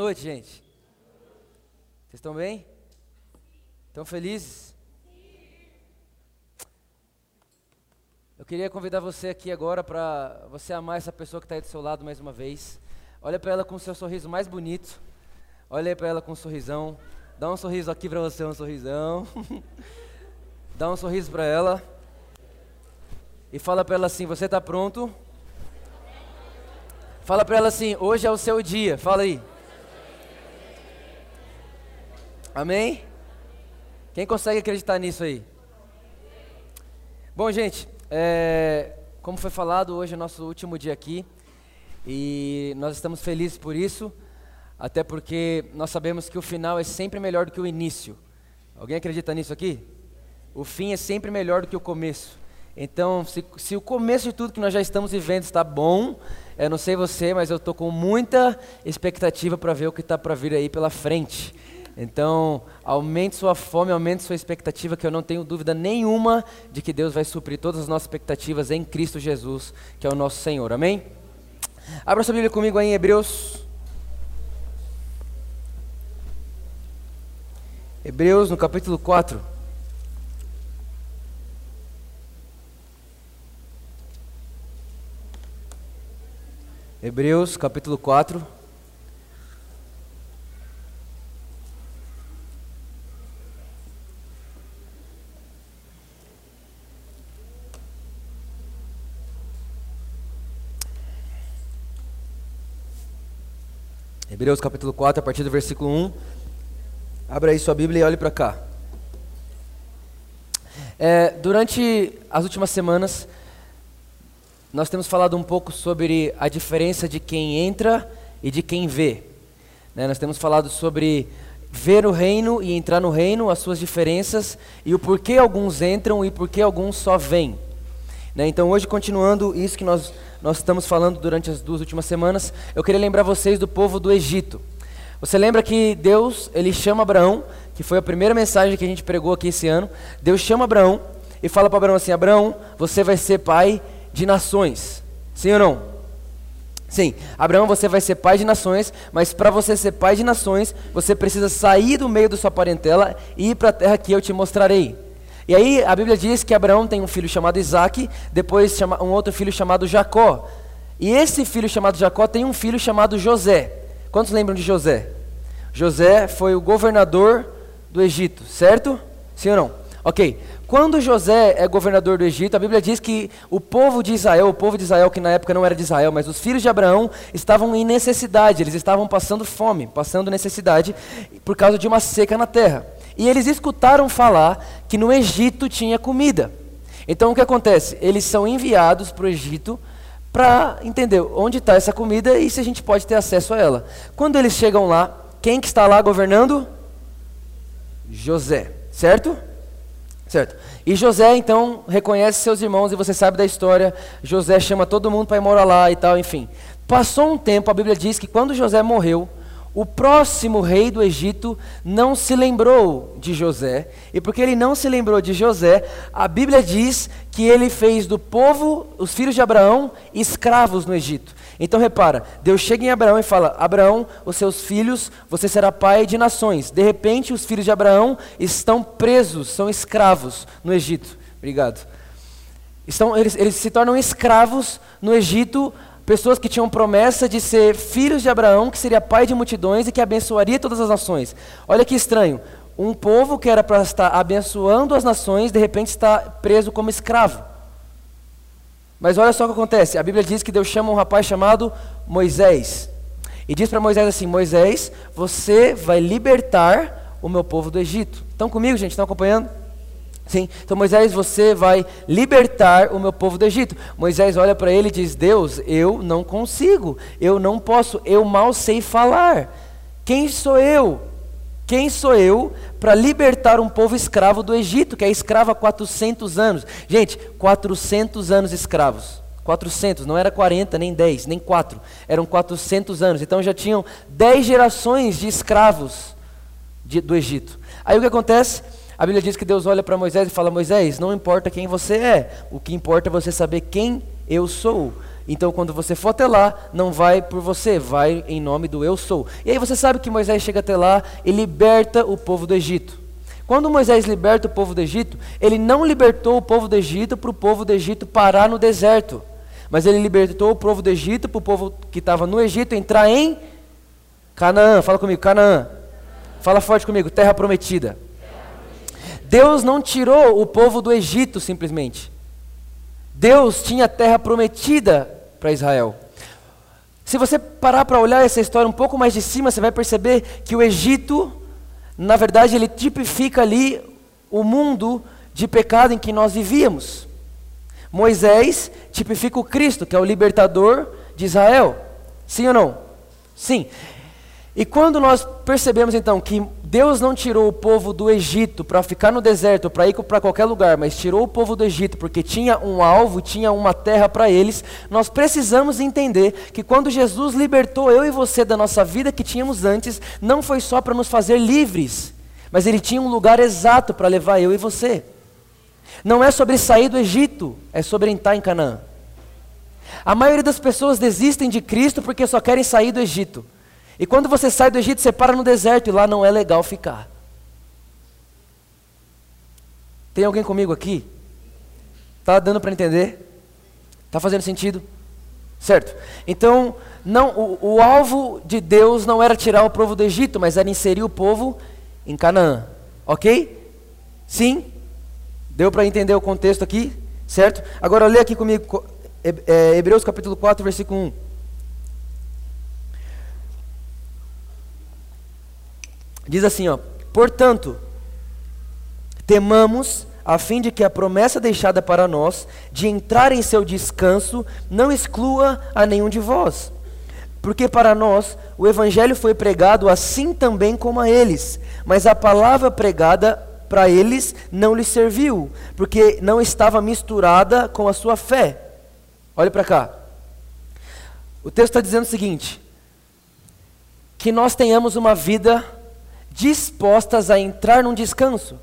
Boa noite, gente. Vocês estão bem? Estão felizes? Eu queria convidar você aqui agora para você amar essa pessoa que está aí do seu lado mais uma vez. Olha para ela com o seu sorriso mais bonito. Olha para ela com um sorrisão. Dá um sorriso aqui para você, um sorrisão. Dá um sorriso para ela. E fala para ela assim: Você está pronto? Fala para ela assim: Hoje é o seu dia. Fala aí. Amém? Quem consegue acreditar nisso aí? Bom, gente, é, como foi falado, hoje é nosso último dia aqui e nós estamos felizes por isso, até porque nós sabemos que o final é sempre melhor do que o início. Alguém acredita nisso aqui? O fim é sempre melhor do que o começo. Então, se, se o começo de tudo que nós já estamos vivendo está bom, eu não sei você, mas eu estou com muita expectativa para ver o que está para vir aí pela frente. Então, aumente sua fome, aumente sua expectativa, que eu não tenho dúvida nenhuma de que Deus vai suprir todas as nossas expectativas em Cristo Jesus, que é o nosso Senhor. Amém? Abra sua Bíblia comigo aí em Hebreus. Hebreus no capítulo 4. Hebreus capítulo 4. Hebreus capítulo 4, a partir do versículo 1. Abra aí sua Bíblia e olhe para cá. É, durante as últimas semanas, nós temos falado um pouco sobre a diferença de quem entra e de quem vê. Né? Nós temos falado sobre ver o reino e entrar no reino, as suas diferenças e o porquê alguns entram e porquê alguns só vêm. Né? Então, hoje, continuando isso que nós nós estamos falando durante as duas últimas semanas, eu queria lembrar vocês do povo do Egito. Você lembra que Deus, ele chama Abraão, que foi a primeira mensagem que a gente pregou aqui esse ano. Deus chama Abraão e fala para Abraão assim: Abraão, você vai ser pai de nações. Sim ou não? Sim, Abraão, você vai ser pai de nações, mas para você ser pai de nações, você precisa sair do meio da sua parentela e ir para a terra que eu te mostrarei. E aí a Bíblia diz que Abraão tem um filho chamado Isaac, depois um outro filho chamado Jacó. E esse filho chamado Jacó tem um filho chamado José. Quantos lembram de José? José foi o governador do Egito, certo? Sim ou não? Ok. Quando José é governador do Egito, a Bíblia diz que o povo de Israel, o povo de Israel que na época não era de Israel, mas os filhos de Abraão estavam em necessidade, eles estavam passando fome, passando necessidade por causa de uma seca na terra. E eles escutaram falar que no Egito tinha comida. Então o que acontece? Eles são enviados para o Egito para entender onde está essa comida e se a gente pode ter acesso a ela. Quando eles chegam lá, quem que está lá governando? José, certo? Certo. E José então reconhece seus irmãos e você sabe da história. José chama todo mundo para ir morar lá e tal, enfim. Passou um tempo, a Bíblia diz que quando José morreu, o próximo rei do Egito não se lembrou de José, e porque ele não se lembrou de José, a Bíblia diz que ele fez do povo, os filhos de Abraão, escravos no Egito. Então repara, Deus chega em Abraão e fala: Abraão, os seus filhos, você será pai de nações. De repente, os filhos de Abraão estão presos, são escravos no Egito. Obrigado. Estão, eles, eles se tornam escravos no Egito pessoas que tinham promessa de ser filhos de Abraão, que seria pai de multidões e que abençoaria todas as nações. Olha que estranho. Um povo que era para estar abençoando as nações, de repente está preso como escravo. Mas olha só o que acontece. A Bíblia diz que Deus chama um rapaz chamado Moisés. E diz para Moisés assim: Moisés, você vai libertar o meu povo do Egito. Estão comigo, gente? Estão acompanhando? Sim. Então Moisés, você vai libertar o meu povo do Egito. Moisés olha para ele e diz: Deus, eu não consigo, eu não posso, eu mal sei falar. Quem sou eu? Quem sou eu para libertar um povo escravo do Egito, que é escravo há 400 anos? Gente, 400 anos escravos. 400, não era 40, nem 10, nem 4. Eram 400 anos. Então já tinham 10 gerações de escravos de, do Egito. Aí o que acontece? A Bíblia diz que Deus olha para Moisés e fala: Moisés, não importa quem você é, o que importa é você saber quem eu sou. Então, quando você for até lá, não vai por você, vai em nome do eu sou. E aí você sabe que Moisés chega até lá e liberta o povo do Egito. Quando Moisés liberta o povo do Egito, ele não libertou o povo do Egito para o povo do Egito parar no deserto, mas ele libertou o povo do Egito para o povo que estava no Egito entrar em Canaã. Fala comigo, Canaã. Fala forte comigo, terra prometida. Deus não tirou o povo do Egito simplesmente. Deus tinha terra prometida para Israel. Se você parar para olhar essa história um pouco mais de cima, você vai perceber que o Egito, na verdade, ele tipifica ali o mundo de pecado em que nós vivíamos. Moisés tipifica o Cristo, que é o libertador de Israel. Sim ou não? Sim. E quando nós percebemos então que Deus não tirou o povo do Egito para ficar no deserto, para ir para qualquer lugar, mas tirou o povo do Egito porque tinha um alvo, tinha uma terra para eles, nós precisamos entender que quando Jesus libertou eu e você da nossa vida que tínhamos antes, não foi só para nos fazer livres, mas ele tinha um lugar exato para levar eu e você. Não é sobre sair do Egito, é sobre entrar em Canaã. A maioria das pessoas desistem de Cristo porque só querem sair do Egito. E quando você sai do Egito, você para no deserto e lá não é legal ficar. Tem alguém comigo aqui? Tá dando para entender? Tá fazendo sentido? Certo? Então, não, o, o, alvo de Deus não era tirar o povo do Egito, mas era inserir o povo em Canaã. Ok? Sim? Deu para entender o contexto aqui? Certo? Agora lê aqui comigo é, Hebreus capítulo 4, versículo 1. Diz assim, ó: "Portanto, temamos a fim de que a promessa deixada para nós de entrar em seu descanso não exclua a nenhum de vós. Porque para nós o evangelho foi pregado assim também como a eles, mas a palavra pregada para eles não lhes serviu, porque não estava misturada com a sua fé." Olhe para cá. O texto está dizendo o seguinte: que nós tenhamos uma vida dispostas a entrar num descanso.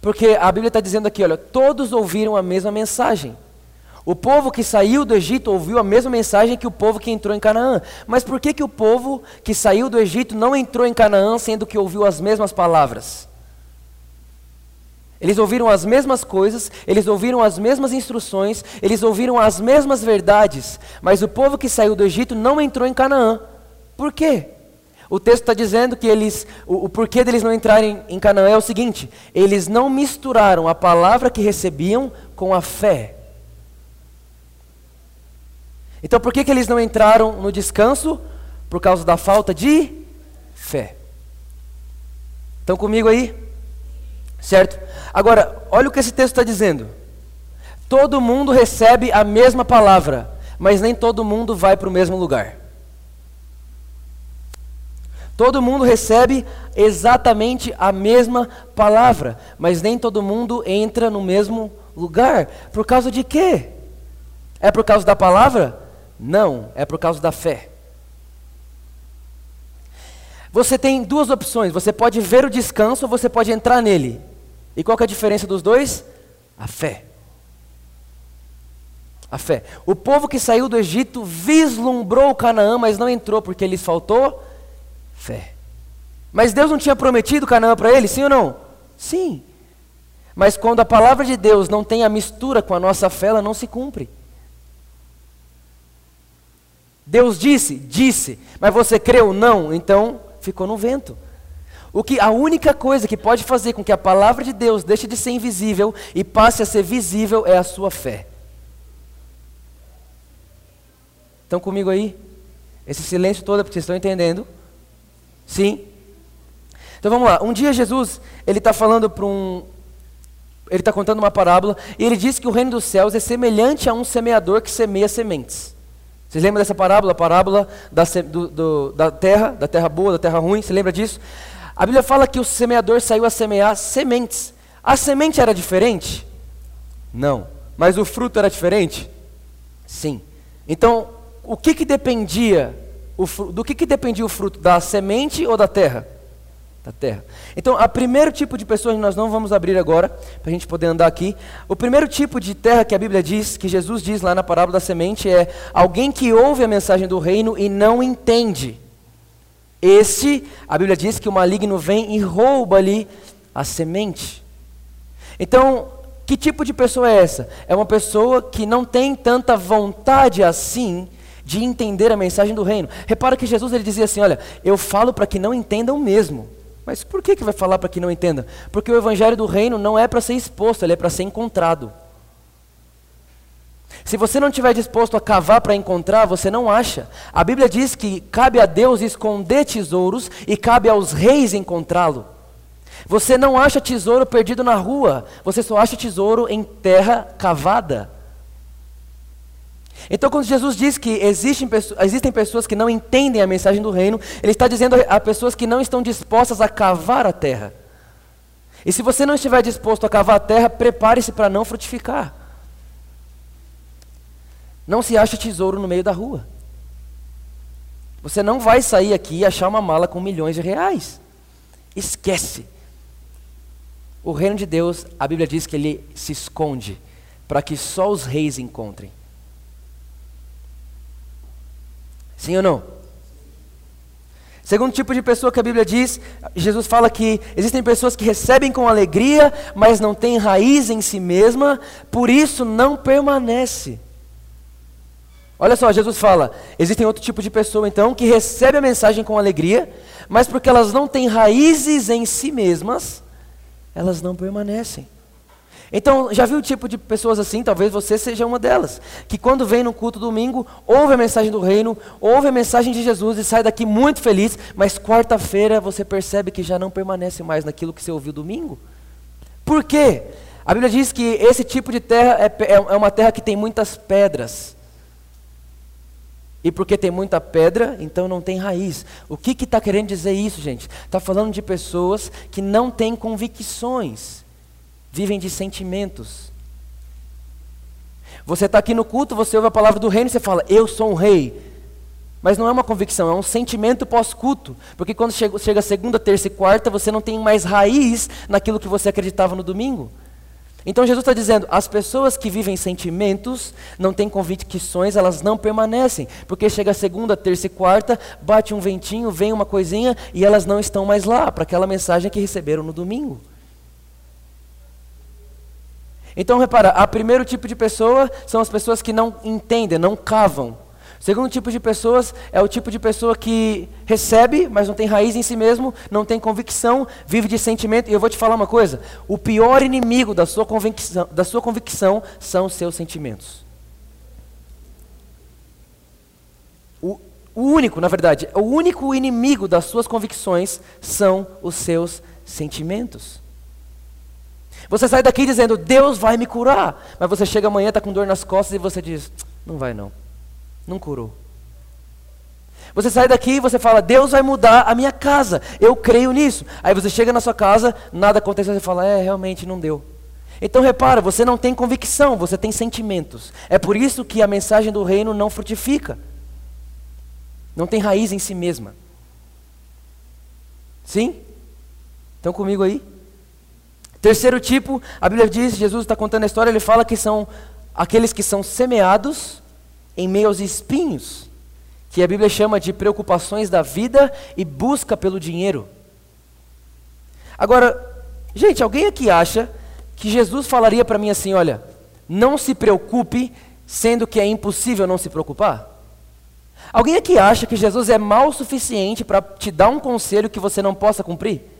Porque a Bíblia está dizendo aqui, olha, todos ouviram a mesma mensagem. O povo que saiu do Egito ouviu a mesma mensagem que o povo que entrou em Canaã. Mas por que, que o povo que saiu do Egito não entrou em Canaã, sendo que ouviu as mesmas palavras? Eles ouviram as mesmas coisas, eles ouviram as mesmas instruções, eles ouviram as mesmas verdades, mas o povo que saiu do Egito não entrou em Canaã. Por quê? O texto está dizendo que eles, o, o, porquê deles não entrarem em Canaã é o seguinte: eles não misturaram a palavra que recebiam com a fé. Então por que, que eles não entraram no descanso? Por causa da falta de fé. Estão comigo aí? Certo? Agora, olha o que esse texto está dizendo. Todo mundo recebe a mesma palavra, mas nem todo mundo vai para o mesmo lugar. Todo mundo recebe exatamente a mesma palavra, mas nem todo mundo entra no mesmo lugar. Por causa de quê? É por causa da palavra? Não, é por causa da fé. Você tem duas opções: você pode ver o descanso ou você pode entrar nele. E qual é a diferença dos dois? A fé. A fé. O povo que saiu do Egito vislumbrou Canaã, mas não entrou porque lhes faltou fé. Mas Deus não tinha prometido Canaã para eles, sim ou não? Sim. Mas quando a palavra de Deus não tem a mistura com a nossa fé, ela não se cumpre. Deus disse, disse, mas você creu não, então ficou no vento. O que a única coisa que pode fazer com que a palavra de Deus deixe de ser invisível e passe a ser visível é a sua fé. Estão comigo aí? Esse silêncio todo é porque vocês estão entendendo? Sim? Então vamos lá. Um dia Jesus, ele está falando para um. Ele está contando uma parábola e ele diz que o reino dos céus é semelhante a um semeador que semeia sementes. Vocês lembram dessa parábola? A parábola da, do, do, da terra, da terra boa, da terra ruim? Você lembra disso? A Bíblia fala que o semeador saiu a semear sementes. A semente era diferente? Não. Mas o fruto era diferente? Sim. Então, o que, que dependia do que, que dependia o fruto? Da semente ou da terra? da terra. Então, o primeiro tipo de pessoa nós não vamos abrir agora, para a gente poder andar aqui. O primeiro tipo de terra que a Bíblia diz, que Jesus diz lá na parábola da semente, é alguém que ouve a mensagem do reino e não entende. Este, a Bíblia diz que o maligno vem e rouba ali a semente. Então, que tipo de pessoa é essa? É uma pessoa que não tem tanta vontade assim de entender a mensagem do reino. Repara que Jesus ele dizia assim: Olha, eu falo para que não entendam mesmo. Mas por que, que vai falar para que não entenda? Porque o evangelho do reino não é para ser exposto, ele é para ser encontrado. Se você não estiver disposto a cavar para encontrar, você não acha. A Bíblia diz que cabe a Deus esconder tesouros e cabe aos reis encontrá-lo. Você não acha tesouro perdido na rua, você só acha tesouro em terra cavada. Então, quando Jesus diz que existem, existem pessoas que não entendem a mensagem do reino, Ele está dizendo a pessoas que não estão dispostas a cavar a terra. E se você não estiver disposto a cavar a terra, prepare-se para não frutificar. Não se acha tesouro no meio da rua. Você não vai sair aqui e achar uma mala com milhões de reais. Esquece. O reino de Deus, a Bíblia diz que ele se esconde para que só os reis encontrem. Sim ou não? Segundo tipo de pessoa que a Bíblia diz, Jesus fala que existem pessoas que recebem com alegria, mas não têm raiz em si mesma, por isso não permanece. Olha só, Jesus fala: existem outro tipo de pessoa então que recebe a mensagem com alegria, mas porque elas não têm raízes em si mesmas, elas não permanecem. Então, já viu o tipo de pessoas assim? Talvez você seja uma delas. Que quando vem no culto domingo, ouve a mensagem do reino, ouve a mensagem de Jesus e sai daqui muito feliz, mas quarta-feira você percebe que já não permanece mais naquilo que você ouviu domingo. Por quê? A Bíblia diz que esse tipo de terra é, é, é uma terra que tem muitas pedras. E porque tem muita pedra, então não tem raiz. O que está querendo dizer isso, gente? Está falando de pessoas que não têm convicções vivem de sentimentos. Você está aqui no culto, você ouve a palavra do reino e você fala, eu sou um rei. Mas não é uma convicção, é um sentimento pós-culto. Porque quando chega, segunda, terça e quarta, você não tem mais raiz naquilo que você acreditava no domingo. Então Jesus está dizendo: as pessoas que vivem sentimentos, não têm convicções, elas não permanecem. Porque chega segunda, terça e quarta, bate um ventinho, vem uma coisinha e elas não estão mais lá para aquela mensagem que receberam no domingo. Então, repara, o primeiro tipo de pessoa são as pessoas que não entendem, não cavam. O segundo tipo de pessoas é o tipo de pessoa que recebe, mas não tem raiz em si mesmo, não tem convicção, vive de sentimento. E eu vou te falar uma coisa: o pior inimigo da sua convicção, da sua convicção são os seus sentimentos. O, o único, na verdade, o único inimigo das suas convicções são os seus sentimentos. Você sai daqui dizendo, Deus vai me curar. Mas você chega amanhã, está com dor nas costas e você diz, não vai não. Não curou. Você sai daqui e você fala, Deus vai mudar a minha casa. Eu creio nisso. Aí você chega na sua casa, nada acontece, você fala, é, realmente não deu. Então repara, você não tem convicção, você tem sentimentos. É por isso que a mensagem do reino não frutifica. Não tem raiz em si mesma. Sim? Estão comigo aí? Terceiro tipo, a Bíblia diz, Jesus está contando a história, ele fala que são aqueles que são semeados em meio aos espinhos, que a Bíblia chama de preocupações da vida e busca pelo dinheiro. Agora, gente, alguém aqui acha que Jesus falaria para mim assim: olha, não se preocupe, sendo que é impossível não se preocupar? Alguém aqui acha que Jesus é mal o suficiente para te dar um conselho que você não possa cumprir?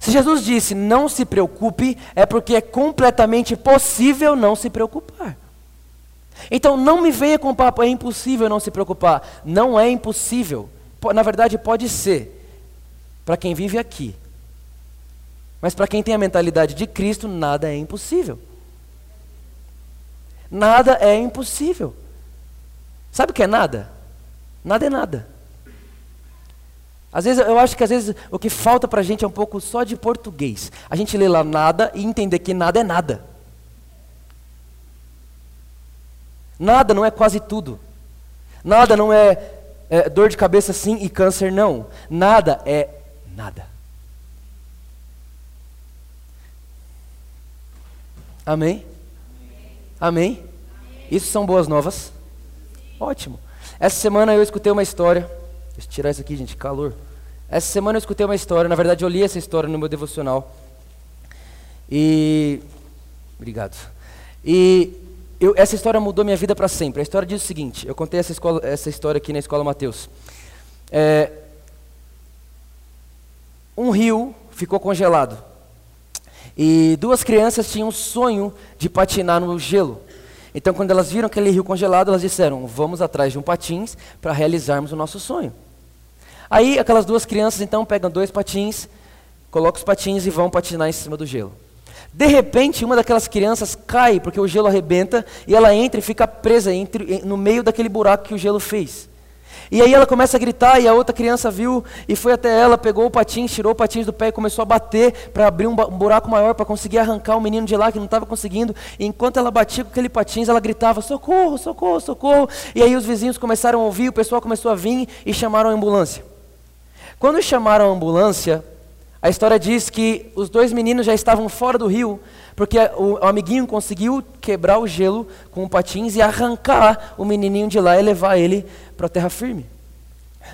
Se Jesus disse não se preocupe, é porque é completamente possível não se preocupar. Então não me venha com o papo, é impossível não se preocupar. Não é impossível. Na verdade, pode ser para quem vive aqui. Mas para quem tem a mentalidade de Cristo, nada é impossível. Nada é impossível. Sabe o que é nada? Nada é nada. Às vezes, eu acho que às vezes o que falta para a gente é um pouco só de português. A gente lê lá nada e entender que nada é nada. Nada não é quase tudo. Nada não é, é dor de cabeça sim e câncer não. Nada é nada. Amém? Amém? Amém? Isso são boas novas? Ótimo. Essa semana eu escutei uma história Deixa eu tirar isso aqui, gente, calor. Essa semana eu escutei uma história, na verdade eu li essa história no meu devocional. E. Obrigado. E eu, essa história mudou minha vida para sempre. A história diz o seguinte: eu contei essa, escola, essa história aqui na escola Mateus. É, um rio ficou congelado. E duas crianças tinham um sonho de patinar no gelo. Então, quando elas viram aquele rio congelado, elas disseram: Vamos atrás de um patins para realizarmos o nosso sonho. Aí, aquelas duas crianças então pegam dois patins, colocam os patins e vão patinar em cima do gelo. De repente, uma daquelas crianças cai porque o gelo arrebenta e ela entra e fica presa entre, no meio daquele buraco que o gelo fez. E aí ela começa a gritar e a outra criança viu e foi até ela, pegou o patins, tirou o patins do pé e começou a bater para abrir um, um, buraco maior para conseguir arrancar o menino de lá que não estava conseguindo. E enquanto ela batia com aquele patins, ela gritava: socorro, socorro, socorro. E aí os vizinhos começaram a ouvir, o pessoal começou a vir e chamaram a ambulância. Quando chamaram a ambulância, a história diz que os dois meninos já estavam fora do rio, porque o, amiguinho conseguiu quebrar o gelo com patins e arrancar o menininho de lá e levar ele para a terra firme.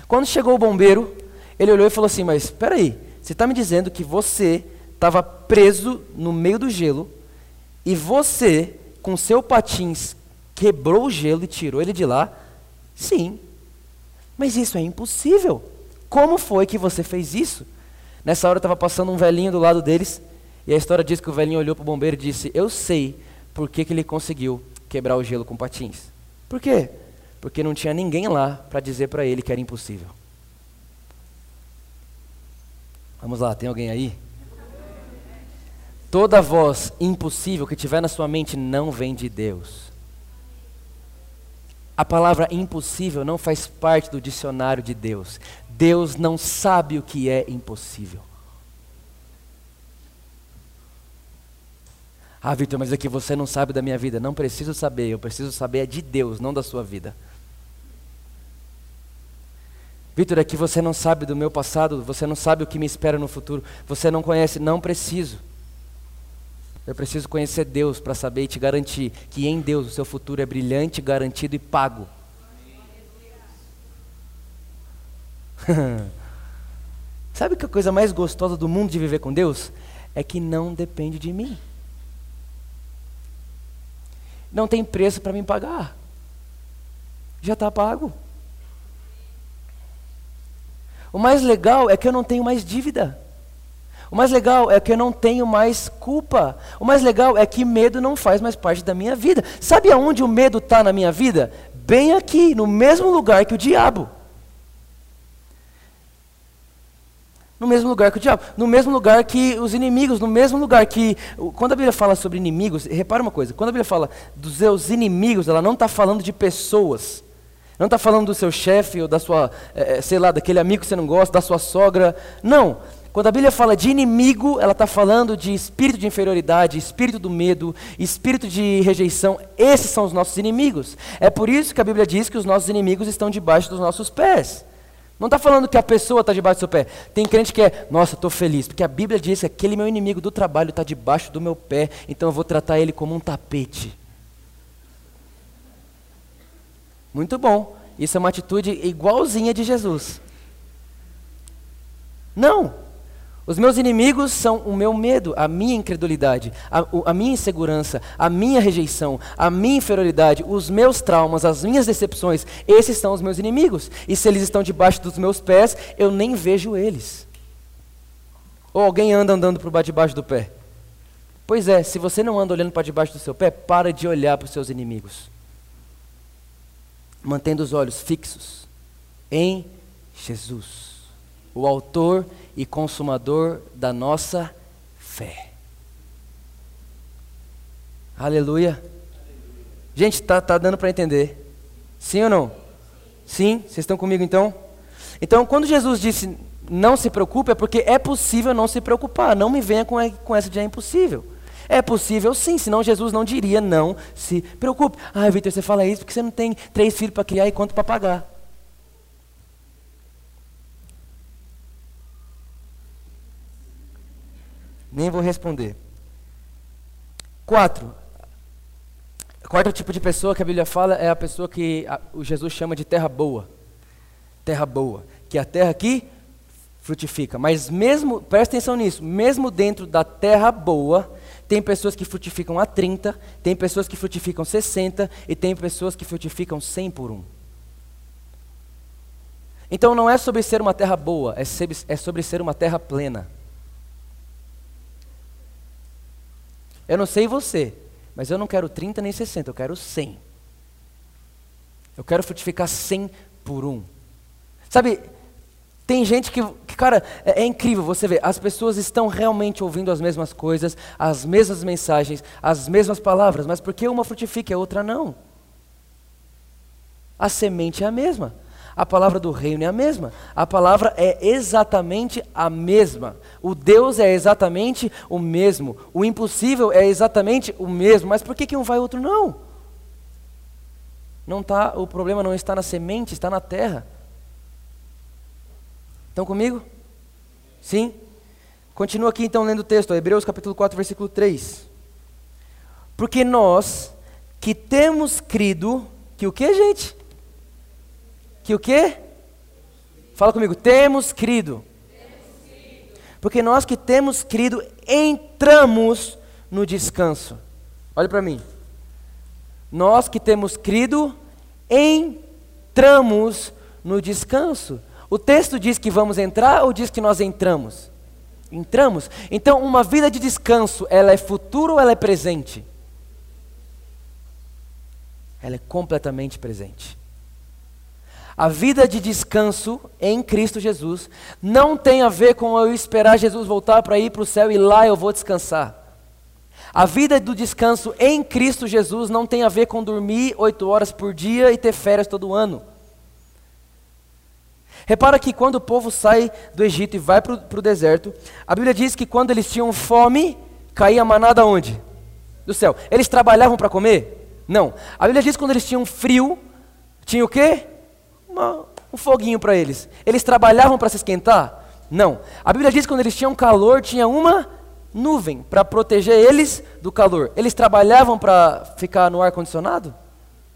Quando chegou o bombeiro, ele olhou e falou assim: Mas espera aí, você está me dizendo que você estava preso no meio do gelo e você, com seu patins, quebrou o gelo e tirou ele de lá? Sim. Mas isso é impossível. Como foi que você fez isso? Nessa hora estava passando um velhinho do lado deles e a história diz que o velhinho olhou para o bombeiro e disse: Eu sei por que, que ele conseguiu quebrar o gelo com patins. Por quê? porque não tinha ninguém lá para dizer para ele que era impossível. Vamos lá, tem alguém aí? Toda voz impossível que tiver na sua mente não vem de Deus. A palavra impossível não faz parte do dicionário de Deus. Deus não sabe o que é impossível. Ah, Vitor, mas é que você não sabe da minha vida. Não preciso saber, eu preciso saber é de Deus, não da sua vida. Vitor, é que você não sabe do meu passado, você não sabe o que me espera no futuro, você não conhece, não preciso. Eu preciso conhecer Deus para saber e te garantir que em Deus o seu futuro é brilhante, garantido e pago. Sabe que a coisa mais gostosa do mundo de viver com Deus? É que não depende de mim. Não tem preço para me pagar. Já está pago. O mais legal é que eu não tenho mais dívida. O mais legal é que eu não tenho mais culpa. O mais legal é que medo não faz mais parte da minha vida. Sabe aonde o medo está na minha vida? Bem aqui, no mesmo lugar que o diabo. No mesmo lugar que o diabo, no mesmo lugar que os inimigos, no mesmo lugar que. Quando a Bíblia fala sobre inimigos, repara uma coisa: quando a Bíblia fala dos seus inimigos, ela não está falando de pessoas. Não está falando do seu chefe ou da sua, é, sei lá, daquele amigo que você não gosta, da sua sogra. Não. Quando a Bíblia fala de inimigo, ela está falando de espírito de inferioridade, espírito do medo, espírito de rejeição. Esses são os nossos inimigos. É por isso que a Bíblia diz que os nossos inimigos estão debaixo dos nossos pés. Não está falando que a pessoa está debaixo do seu pé. Tem crente que é, nossa, estou feliz, porque a Bíblia diz que aquele meu inimigo do trabalho está debaixo do meu pé, então eu vou tratar ele como um tapete. Muito bom. Isso é uma atitude igualzinha de Jesus. Não. Os meus inimigos são o meu medo, a minha incredulidade, a, a, minha insegurança, a minha rejeição, a minha inferioridade, os meus traumas, as minhas decepções. Esses são os meus inimigos. E se eles estão debaixo dos meus pés, eu nem vejo eles. Ou alguém anda andando por debaixo do pé. Pois é, se você não anda olhando para debaixo do seu pé, para de olhar para os seus inimigos mantendo os olhos fixos em Jesus, o Autor e Consumador da nossa fé. Aleluia. Gente, tá, tá dando para entender? Sim ou não? Sim? Vocês estão comigo então? Então, quando Jesus disse não se preocupe, é porque é possível não se preocupar. Não me venha com, com essa de é impossível. É possível sim, senão Jesus não diria não se preocupe. Ah, Vitor, você fala isso porque você não tem três filhos para criar e quanto para pagar. Nem vou responder. Quatro. O quarto tipo de pessoa que a Bíblia fala é a pessoa que a, o Jesus chama de terra boa. Terra boa. Que é a terra que frutifica. Mas mesmo, presta atenção nisso, mesmo dentro da terra boa, tem pessoas que frutificam a 30, tem pessoas que frutificam 60 e tem pessoas que frutificam 100 por um. Então não é sobre ser uma terra boa, é sobre, é sobre ser uma terra plena. Eu não sei você, mas eu não quero 30 nem 60, eu quero 100. Eu quero frutificar 100 por um. Sabe, tem gente que, que cara, é, é, incrível você ver, as pessoas estão realmente ouvindo as mesmas coisas, as mesmas mensagens, as mesmas palavras, mas porque uma frutifica e a outra não? A semente é a mesma. A palavra do reino é a mesma. A palavra é exatamente a mesma. O Deus é exatamente o mesmo. O impossível é exatamente o mesmo. Mas por que, que um vai e outro não? Não tá, o problema não está na semente, está na terra. Estão comigo? Sim? Continua aqui então lendo o texto, Hebreus capítulo 4, versículo 3. Porque nós que temos crido, que o que, gente? Que o quê? Fala comigo, temos crido. Porque nós que temos crido, entramos no descanso. Olha para mim. Nós que temos crido, entramos no descanso. O texto diz que vamos entrar ou diz que nós entramos? Entramos. Então, uma vida de descanso, ela é futuro ou ela é presente? Ela é completamente presente. A vida de descanso em Cristo Jesus não tem a ver com eu esperar Jesus voltar para ir para o céu e lá eu vou descansar. A vida do descanso em Cristo Jesus não tem a ver com dormir oito horas por dia e ter férias todo ano. Repara que quando o povo sai do Egito e vai para o deserto, a Bíblia diz que quando eles tinham fome, caía manada onde? Do céu. Eles trabalhavam para comer? Não. A Bíblia diz que quando eles tinham frio, tinha o quê? Uma, um foguinho para eles. Eles trabalhavam para se esquentar? Não. A Bíblia diz que quando eles tinham calor, tinha uma nuvem para proteger eles do calor. Eles trabalhavam para ficar no ar condicionado?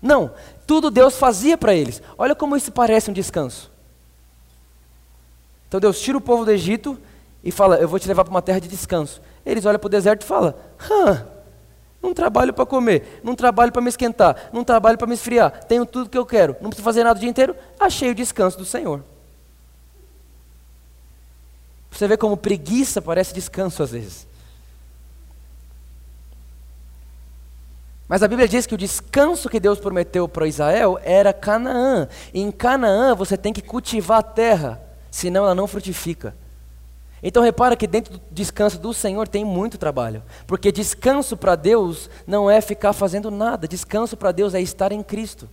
Não. Tudo Deus fazia para eles. Olha como isso parece um descanso. Então Deus tira o povo do Egito e fala: Eu vou te levar para uma terra de descanso. Eles olham para o deserto e falam: Hã, não trabalho para comer, não trabalho para me esquentar, não trabalho para me esfriar, tenho tudo que eu quero, não preciso fazer nada o dia inteiro, achei o descanso do Senhor. Você vê como preguiça parece descanso às vezes. Mas a Bíblia diz que o descanso que Deus prometeu para Israel era Canaã. E em Canaã você tem que cultivar a terra, senão ela não frutifica. Então repara que dentro do descanso do Senhor tem muito trabalho. Porque descanso para Deus não é ficar fazendo nada. Descanso para Deus é estar em Cristo.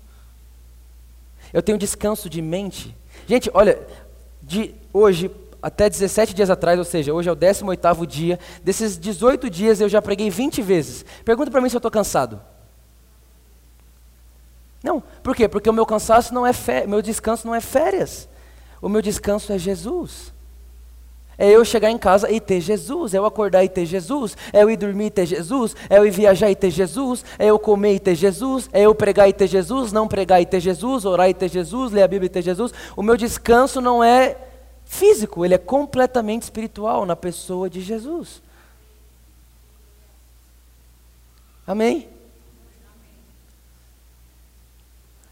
Eu tenho descanso de mente. Gente, olha, de hoje até 17 dias atrás, ou seja, hoje é o 18º dia, desses 18 dias eu já preguei 20 vezes. Pergunta para mim se eu estou cansado. Não, por quê? Porque o meu cansaço não é meu descanso não é férias. O meu descanso é Jesus. É eu chegar em casa e ter Jesus, é eu acordar e ter Jesus, é eu ir dormir e ter Jesus, é eu ir viajar e ter Jesus, é eu comer e ter Jesus, é eu pregar e ter Jesus, não pregar e ter Jesus, orar e ter Jesus, ler a Bíblia e ter Jesus. O meu descanso não é físico, ele é completamente espiritual na pessoa de Jesus. Amém?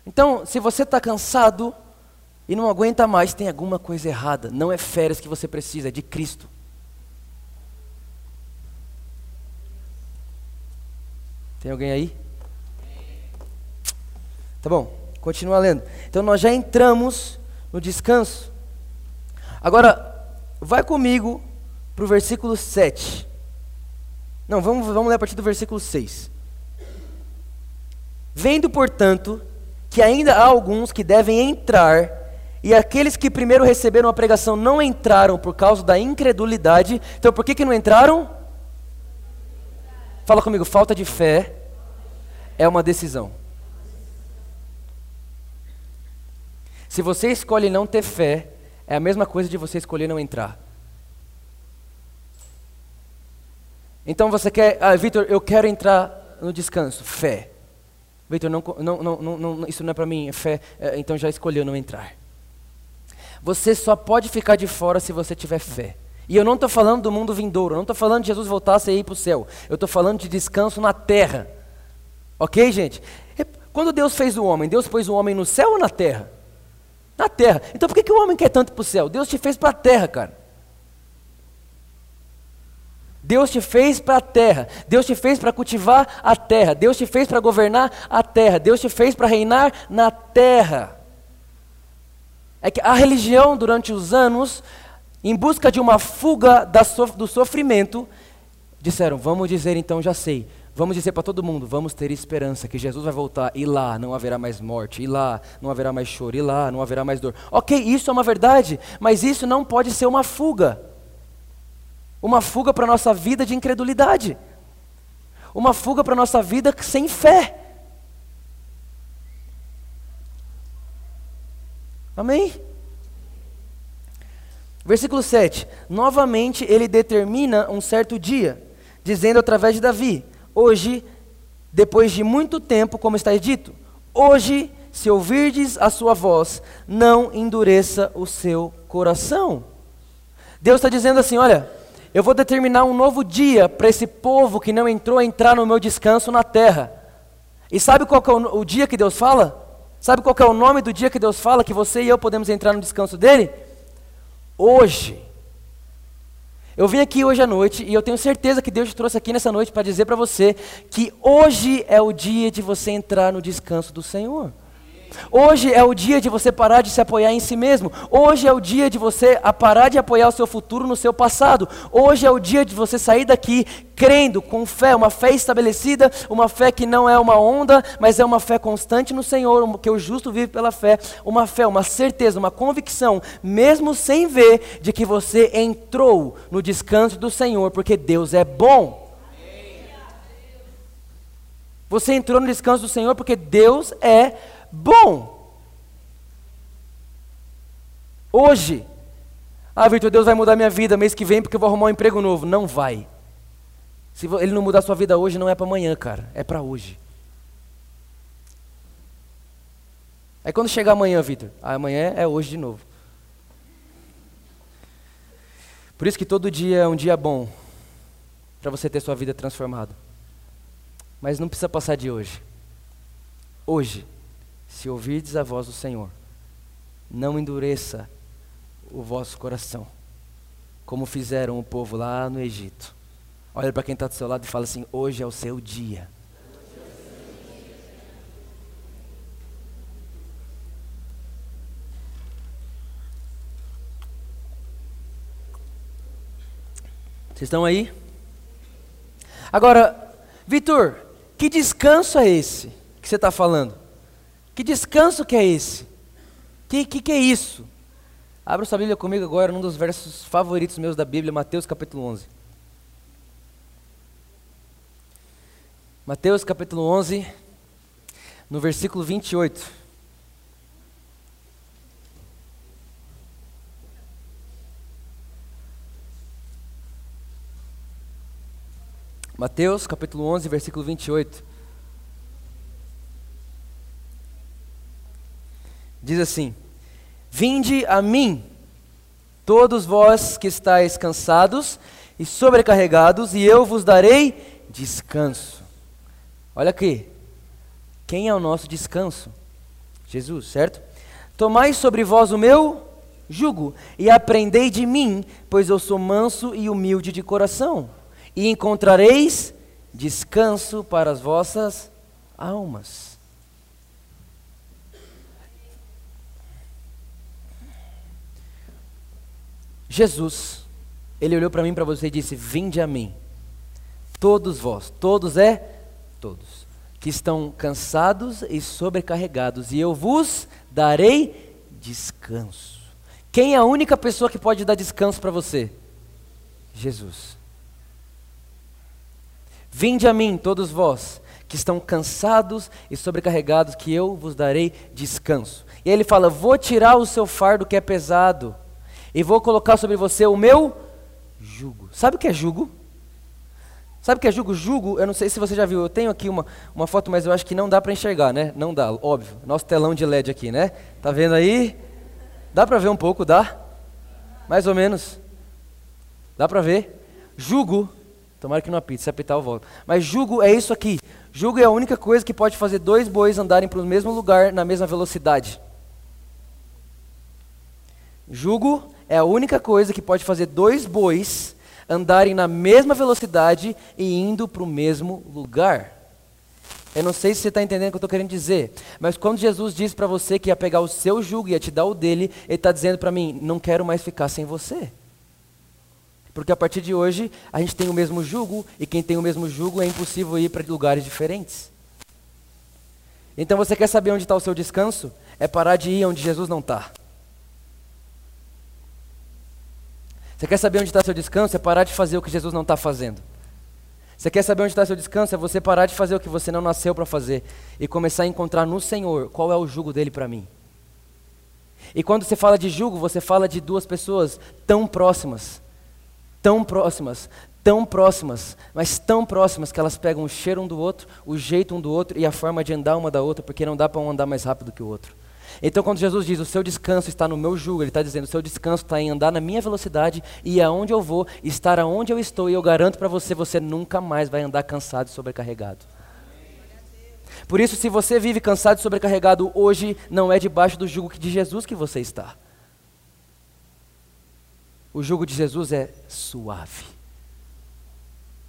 Então, se você está cansado, e não aguenta mais, tem alguma coisa errada. Não é férias que você precisa, é de Cristo. Tem alguém aí? Tá bom, continua lendo. Então nós já entramos no descanso. Agora, vai comigo para o versículo 7. Não, vamos, vamos ler a partir do versículo 6. Vendo, portanto, que ainda há alguns que devem entrar e aqueles que primeiro receberam a pregação não entraram por causa da incredulidade. Então por que, que não entraram? Fala comigo, falta de fé é uma decisão. Se você escolhe não ter fé, é a mesma coisa de você escolher não entrar. Então você quer, ah, Vitor, eu quero entrar no descanso. Fé. Vitor, não, não, não, não, isso não é para mim, é fé, é, então já escolheu não entrar. Você só pode ficar de fora se você tiver fé. E eu não estou falando do mundo vindouro, eu não estou falando de Jesus voltar e ir para o céu. Eu estou falando de descanso na terra. Ok, gente? Quando Deus fez o homem, Deus pôs o homem no céu ou na terra? Na terra. Então por que, que o homem quer tanto para o céu? Deus te fez para a terra, cara. Deus te fez para a terra, Deus te fez para cultivar a terra, Deus te fez para governar a terra, Deus te fez para reinar na terra. É que a religião, durante os anos, em busca de uma fuga do sofrimento, disseram: vamos dizer então, já sei, vamos dizer para todo mundo, vamos ter esperança que Jesus vai voltar. E lá não haverá mais morte, e lá não haverá mais choro, e lá não haverá mais dor. Ok, isso é uma verdade, mas isso não pode ser uma fuga. Uma fuga para a nossa vida de incredulidade, uma fuga para a nossa vida sem fé. Amém? Versículo 7: Novamente ele determina um certo dia, dizendo através de Davi: Hoje, depois de muito tempo, como está dito, hoje, se ouvirdes a sua voz, não endureça o seu coração. Deus está dizendo assim: olha, eu vou determinar um novo dia para esse povo que não entrou a entrar no meu descanso na terra. E sabe qual é o, o dia que Deus fala? Sabe qual é o nome do dia que Deus fala que você e eu podemos entrar no descanso dele? Hoje. Eu vim aqui hoje à noite e eu tenho certeza que Deus te trouxe aqui nessa noite para dizer para você que hoje é o dia de você entrar no descanso do Senhor. Hoje é o dia de você parar de se apoiar em si mesmo. Hoje é o dia de você parar de apoiar o seu futuro no seu passado. Hoje é o dia de você sair daqui crendo com fé, uma fé estabelecida, uma fé que não é uma onda, mas é uma fé constante no Senhor, que o justo vive pela fé. Uma fé, uma certeza, uma convicção, mesmo sem ver, de que você entrou no descanso do Senhor, porque Deus é bom. Você entrou no descanso do Senhor porque Deus é bom bom. Hoje, ah, Vitor, Deus vai mudar minha vida mês que vem porque eu vou arrumar um emprego novo. Não vai. Se ele não mudar sua vida hoje, não é para amanhã, cara. É para hoje. Aí quando chegar amanhã, Vitor, ah, amanhã é hoje de novo. Por isso que todo dia é um dia bom para você ter sua vida transformada. Mas não precisa passar de hoje. Hoje se ouvirdes a voz do Senhor, não endureça o vosso coração, como fizeram o povo lá no Egito. Olha para quem está do seu lado e fala assim: hoje é o seu dia. Vocês estão aí? Agora, Vitor, que descanso é esse que você está falando? Que descanso que é esse? Que, que que é isso? Abra sua Bíblia comigo agora, num dos versos favoritos meus da Bíblia, Mateus capítulo 11. Mateus capítulo 11, no versículo 28. Mateus capítulo 11, versículo 28. Diz assim: Vinde a mim, todos vós que estáis cansados e sobrecarregados, e eu vos darei descanso. Olha aqui, quem é o nosso descanso? Jesus, certo? Tomai sobre vós o meu jugo e aprendei de mim, pois eu sou manso e humilde de coração, e encontrareis descanso para as vossas almas. Jesus, ele olhou para mim, para você e disse: Vinde a mim, todos vós, todos é todos, que estão cansados e sobrecarregados, e eu vos darei descanso. Quem é a única pessoa que pode dar descanso para você? Jesus. Vinde a mim, todos vós, que estão cansados e sobrecarregados, que eu vos darei descanso. E ele fala: Vou tirar o seu fardo que é pesado e vou colocar sobre você o meu jugo. Sabe o que é jugo? Sabe o que é jugo? Jugo, eu não sei se você já viu, eu tenho aqui uma, uma foto, mas eu acho que não dá para enxergar, né? Não dá, óbvio. Nosso telão de LED aqui, né? Tá vendo aí? Dá para ver um pouco, dá? Mais ou menos. Dá para ver? Jugo, tomara que não apite, se apitar eu volto. Mas jugo é isso aqui. Jugo é a única coisa que pode fazer dois bois andarem para o mesmo lugar na mesma velocidade. Jugo é a única coisa que pode fazer dois bois andarem na mesma velocidade e indo para o mesmo lugar. Eu não sei se você está entendendo o que eu estou querendo dizer, mas quando Jesus disse para você que ia pegar o seu jugo e ia te dar o dele, ele está dizendo para mim: não quero mais ficar sem você. Porque a partir de hoje a gente tem o mesmo jugo e quem tem o mesmo jugo é impossível ir para lugares diferentes. Então você quer saber onde está o seu descanso? É parar de ir onde Jesus não está. Você quer saber onde está seu descanso? É parar de fazer o que Jesus não está fazendo. Você quer saber onde está seu descanso? É você parar de fazer o que você não nasceu para fazer e começar a encontrar no Senhor qual é o jugo dele para mim. E quando você fala de jugo, você fala de duas pessoas tão próximas, tão próximas, tão próximas, mas tão próximas que elas pegam o cheiro um do outro, o jeito um do outro e a forma de andar uma da outra, porque não dá para um andar mais rápido que o outro. Então, quando Jesus diz o seu descanso está no meu jugo, Ele está dizendo o seu descanso está em andar na minha velocidade e aonde eu vou, estar aonde eu estou, e eu garanto para você, você nunca mais vai andar cansado e sobrecarregado. Por isso, se você vive cansado e sobrecarregado hoje, não é debaixo do jugo de Jesus que você está. O jugo de Jesus é suave.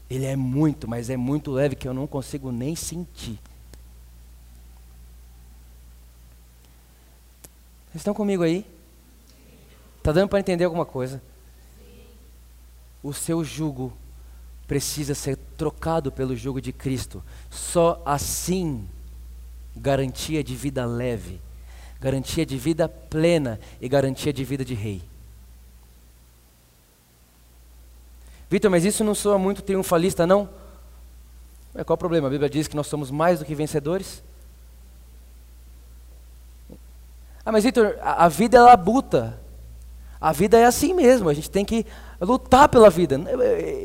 Ele é muito, mas é muito leve que eu não consigo nem sentir. Vocês estão comigo aí? Está dando para entender alguma coisa? O seu jugo precisa ser trocado pelo jugo de Cristo. Só assim, garantia de vida leve, garantia de vida plena e garantia de vida de rei. Vitor, mas isso não soa muito triunfalista, não? Qual o problema? A Bíblia diz que nós somos mais do que vencedores. Ah, mas Vitor, a, vida é labuta. A vida é assim mesmo, a gente tem que lutar pela vida.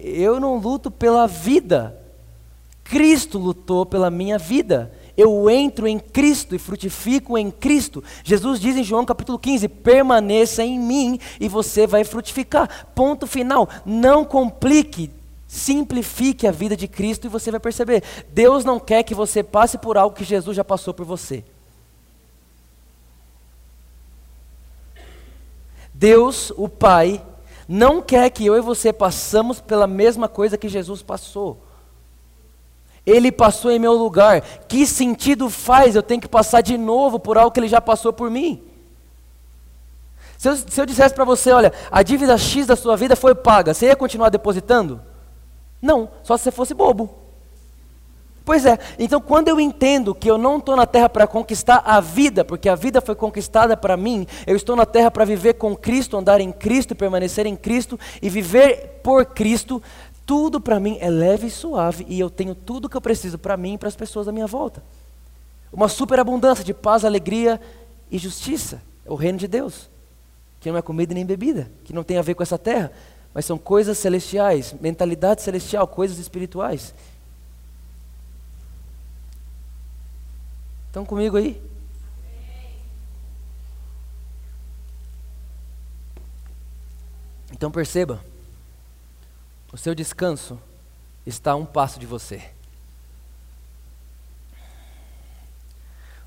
Eu não luto pela vida. Cristo lutou pela minha vida. Eu entro em Cristo e frutifico em Cristo. Jesus diz em João capítulo 15: permaneça em mim e você vai frutificar. Ponto final. Não complique, simplifique a vida de Cristo e você vai perceber. Deus não quer que você passe por algo que Jesus já passou por você. Deus, o Pai, não quer que eu e você passamos pela mesma coisa que Jesus passou. Ele passou em meu lugar. Que sentido faz eu tenho que passar de novo por algo que ele já passou por mim? Se eu, se eu dissesse para você, olha, a dívida X da sua vida foi paga, você ia continuar depositando? Não, só se você fosse bobo. Pois é, então quando eu entendo que eu não estou na terra para conquistar a vida, porque a vida foi conquistada para mim, eu estou na terra para viver com Cristo, andar em Cristo, permanecer em Cristo e viver por Cristo, tudo para mim é leve e suave e eu tenho tudo que eu preciso para mim e para as pessoas à minha volta. Uma superabundância de paz, alegria e justiça, é o reino de Deus, que não é comida nem bebida, que não tem a ver com essa terra, mas são coisas celestiais, mentalidade celestial, coisas espirituais. Estão comigo aí? Então perceba, o seu descanso está a um passo de você.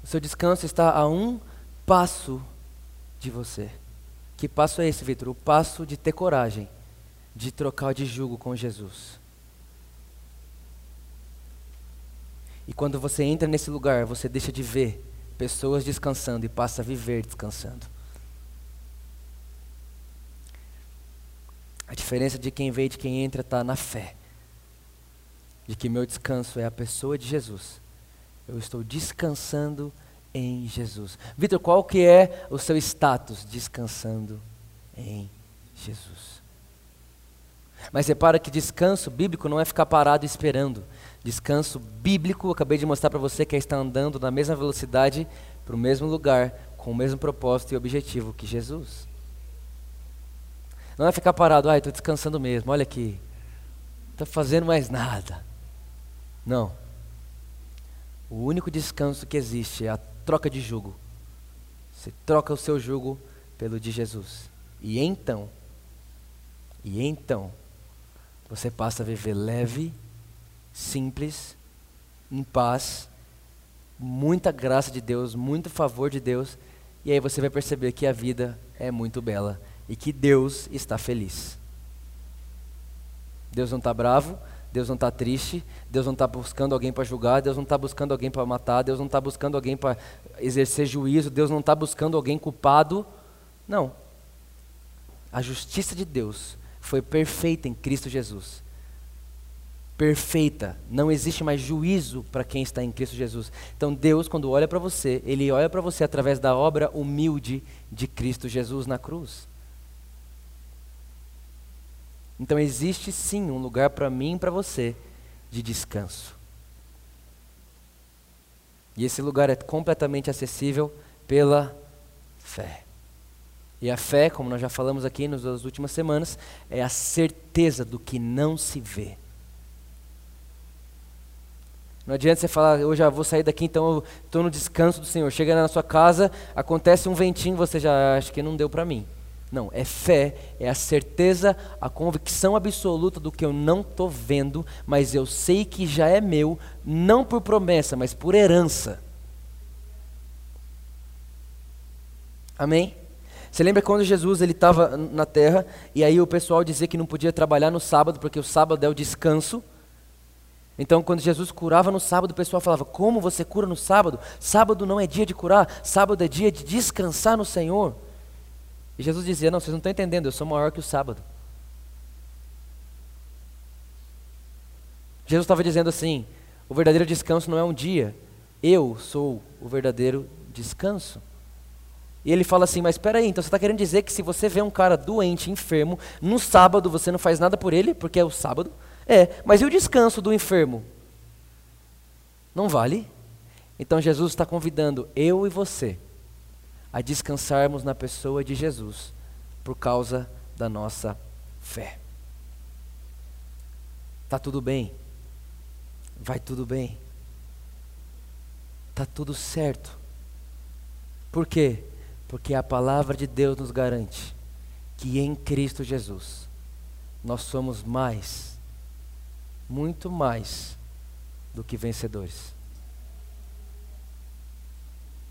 O seu descanso está a um passo de você. Que passo é esse, Vitor? O passo de ter coragem de trocar de jugo com Jesus. E quando você entra nesse lugar, você deixa de ver pessoas descansando e passa a viver descansando. A diferença de quem vem e de quem entra está na fé. De que meu descanso é a pessoa de Jesus. Eu estou descansando em Jesus. Vitor, qual que é o seu status descansando em Jesus? Mas repara que descanso bíblico não é ficar parado esperando. Descanso bíblico, acabei de mostrar para você que é estar andando na mesma velocidade, para o mesmo lugar, com o mesmo propósito e objetivo que Jesus. Não é ficar parado, ah, estou descansando mesmo, olha aqui. está fazendo mais nada. Não. O único descanso que existe é a troca de jugo. Você troca o seu jugo pelo de Jesus. E então, e então, você passa a viver leve, simples, em paz, muita graça de Deus, muito favor de Deus, e aí você vai perceber que a vida é muito bela e que Deus está feliz. Deus não está bravo, Deus não está triste, Deus não está buscando alguém para julgar, Deus não está buscando alguém para matar, Deus não está buscando alguém para exercer juízo, Deus não está buscando alguém culpado. Não. A justiça de Deus foi perfeita em Cristo Jesus. Perfeita. Não existe mais juízo para quem está em Cristo Jesus. Então Deus, quando olha para você, Ele olha para você através da obra humilde de Cristo Jesus na cruz. Então existe sim um lugar para mim e para você de descanso. E esse lugar é completamente acessível pela fé. E a fé, como nós já falamos aqui nas últimas semanas, é a certeza do que não se vê. Não adianta você falar, eu já vou sair daqui, então eu estou no descanso do Senhor. Chega na sua casa, acontece um ventinho, você já acha que não deu para mim. Não, é fé, é a certeza, a convicção absoluta do que eu não estou vendo, mas eu sei que já é meu, não por promessa, mas por herança. Amém? Você lembra quando Jesus ele estava na terra e aí o pessoal dizia que não podia trabalhar no sábado porque o sábado é o descanso? Então, quando Jesus curava no sábado, o pessoal falava: Como você cura no sábado? Sábado não é dia de curar, sábado é dia de descansar no Senhor. E Jesus dizia: Não, vocês não estão entendendo, eu sou maior que o sábado. Jesus estava dizendo assim: o verdadeiro descanso não é um dia, eu sou o verdadeiro descanso. E ele fala assim: Mas espera aí, então você está querendo dizer que se você vê um cara doente, enfermo, no sábado você não faz nada por ele, porque é o sábado? É, mas e o descanso do enfermo? Não vale? Então Jesus está convidando eu e você a descansarmos na pessoa de Jesus por causa da nossa fé. Tá tudo bem? Vai tudo bem? Tá tudo certo? Por quê? Porque a palavra de Deus nos garante que em Cristo Jesus nós somos mais, muito mais do que vencedores.